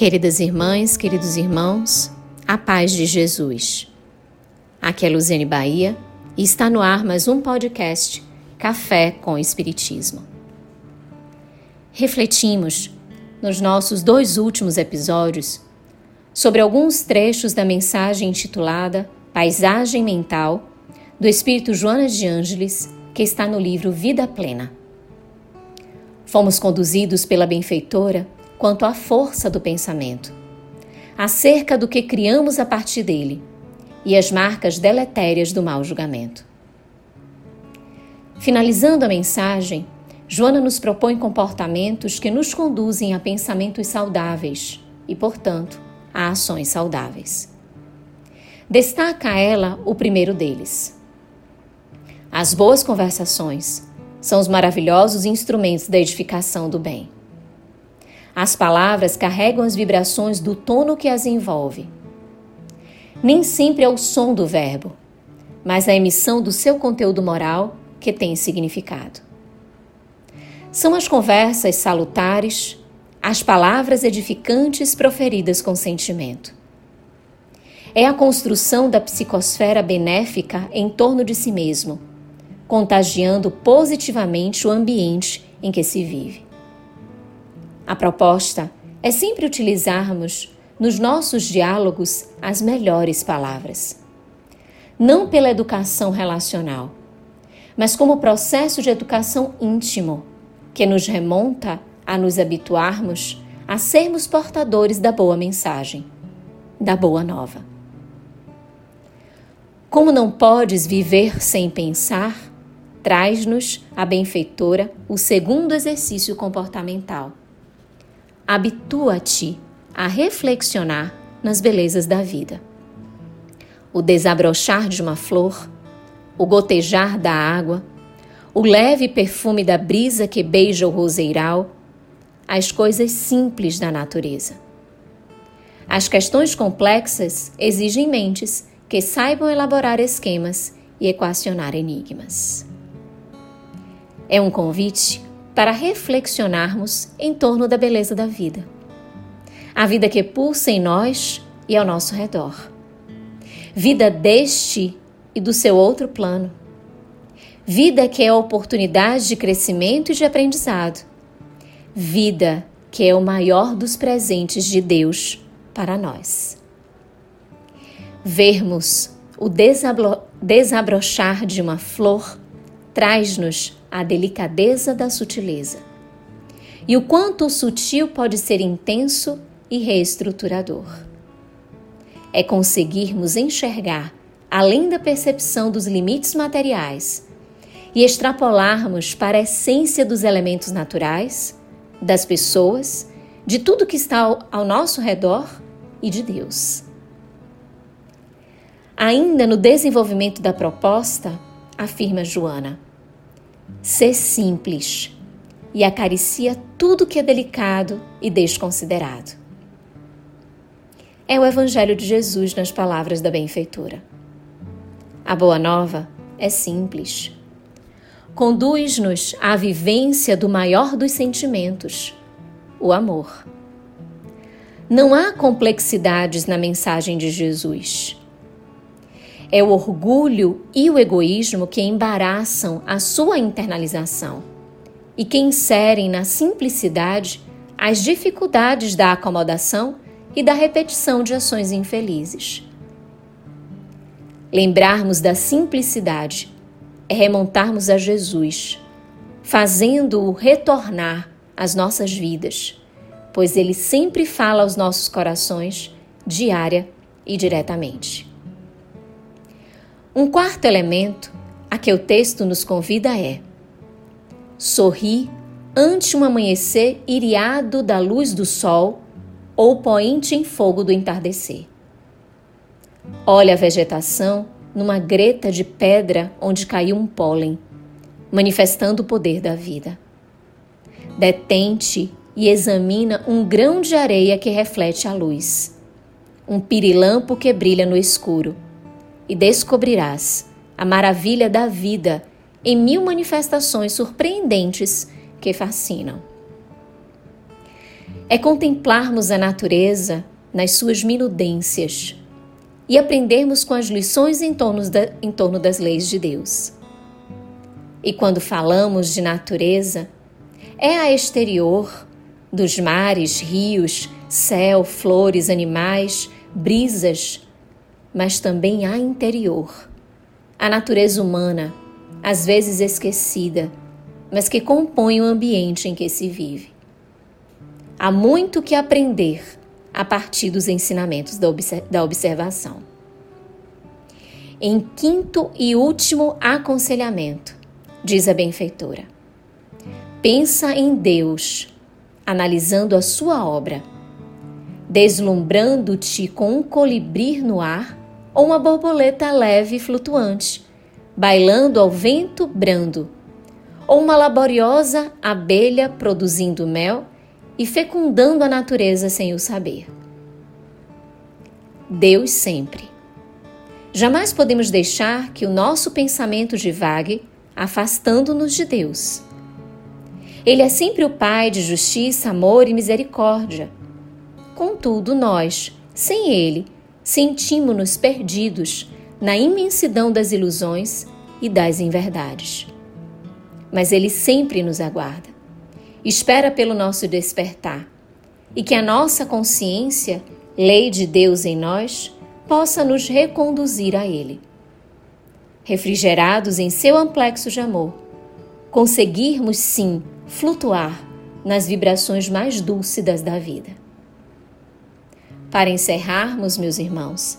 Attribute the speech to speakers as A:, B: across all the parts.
A: Queridas irmãs, queridos irmãos, a paz de Jesus. Aqui é Luziane Bahia e está no ar mais um podcast Café com Espiritismo. Refletimos nos nossos dois últimos episódios sobre alguns trechos da mensagem intitulada Paisagem Mental do Espírito Joana de Ângeles, que está no livro Vida Plena. Fomos conduzidos pela benfeitora quanto à força do pensamento, acerca do que criamos a partir dele e as marcas deletérias do mau julgamento. Finalizando a mensagem, Joana nos propõe comportamentos que nos conduzem a pensamentos saudáveis e, portanto, a ações saudáveis. Destaca ela o primeiro deles. As boas conversações são os maravilhosos instrumentos da edificação do bem. As palavras carregam as vibrações do tono que as envolve. Nem sempre é o som do verbo, mas a emissão do seu conteúdo moral que tem significado. São as conversas salutares, as palavras edificantes proferidas com sentimento. É a construção da psicosfera benéfica em torno de si mesmo, contagiando positivamente o ambiente em que se vive. A proposta é sempre utilizarmos nos nossos diálogos as melhores palavras. Não pela educação relacional, mas como processo de educação íntimo, que nos remonta a nos habituarmos a sermos portadores da boa mensagem, da boa nova. Como não podes viver sem pensar, traz-nos a benfeitora o segundo exercício comportamental habitua-te a reflexionar nas belezas da vida. O desabrochar de uma flor, o gotejar da água, o leve perfume da brisa que beija o roseiral, as coisas simples da natureza. As questões complexas exigem mentes que saibam elaborar esquemas e equacionar enigmas. É um convite para reflexionarmos em torno da beleza da vida. A vida que pulsa em nós e ao nosso redor. Vida deste e do seu outro plano. Vida que é oportunidade de crescimento e de aprendizado. Vida que é o maior dos presentes de Deus para nós. Vermos o desabrochar de uma flor traz-nos a delicadeza da sutileza. E o quanto o sutil pode ser intenso e reestruturador. É conseguirmos enxergar além da percepção dos limites materiais e extrapolarmos para a essência dos elementos naturais, das pessoas, de tudo que está ao, ao nosso redor e de Deus. Ainda no desenvolvimento da proposta, afirma Joana, ser simples e acaricia tudo que é delicado e desconsiderado. É o Evangelho de Jesus nas palavras da benfeitora. A boa nova é simples. Conduz-nos à vivência do maior dos sentimentos, o amor. Não há complexidades na mensagem de Jesus. É o orgulho e o egoísmo que embaraçam a sua internalização e que inserem na simplicidade as dificuldades da acomodação e da repetição de ações infelizes. Lembrarmos da simplicidade é remontarmos a Jesus, fazendo-o retornar às nossas vidas, pois ele sempre fala aos nossos corações, diária e diretamente. Um quarto elemento a que o texto nos convida é: sorri ante um amanhecer iriado da luz do sol ou poente em fogo do entardecer. Olha a vegetação numa greta de pedra onde caiu um pólen, manifestando o poder da vida. Detente e examina um grão de areia que reflete a luz, um pirilampo que brilha no escuro e descobrirás a maravilha da vida em mil manifestações surpreendentes que fascinam. é contemplarmos a natureza nas suas minudências e aprendermos com as lições em torno, da, em torno das leis de Deus. E quando falamos de natureza, é a exterior dos mares, rios, céu, flores, animais, brisas, mas também a interior, a natureza humana, às vezes esquecida, mas que compõe o ambiente em que se vive. Há muito que aprender a partir dos ensinamentos da observação. Em quinto e último aconselhamento, diz a benfeitora, pensa em Deus, analisando a sua obra, deslumbrando-te com um colibri no ar ou uma borboleta leve e flutuante, bailando ao vento brando, ou uma laboriosa abelha produzindo mel e fecundando a natureza sem o saber. Deus sempre. Jamais podemos deixar que o nosso pensamento divague, afastando-nos de Deus. Ele é sempre o Pai de justiça, amor e misericórdia. Contudo, nós, sem Ele, sentimos-nos perdidos na imensidão das ilusões e das inverdades. Mas Ele sempre nos aguarda, espera pelo nosso despertar e que a nossa consciência, lei de Deus em nós, possa nos reconduzir a Ele. Refrigerados em seu amplexo de amor, conseguirmos sim flutuar nas vibrações mais dúlcidas da vida. Para encerrarmos, meus irmãos,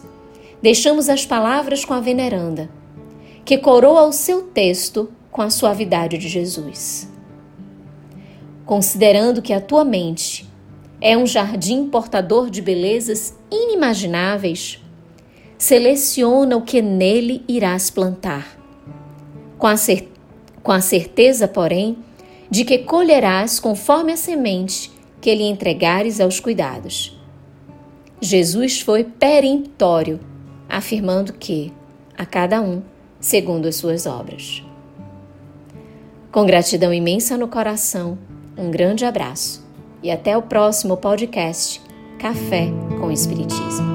A: deixamos as palavras com a veneranda, que coroa o seu texto com a suavidade de Jesus. Considerando que a tua mente é um jardim portador de belezas inimagináveis, seleciona o que nele irás plantar. Com a, cer com a certeza, porém, de que colherás conforme a semente que lhe entregares aos cuidados. Jesus foi peremptório, afirmando que a cada um segundo as suas obras. Com gratidão imensa no coração, um grande abraço e até o próximo podcast Café com Espiritismo.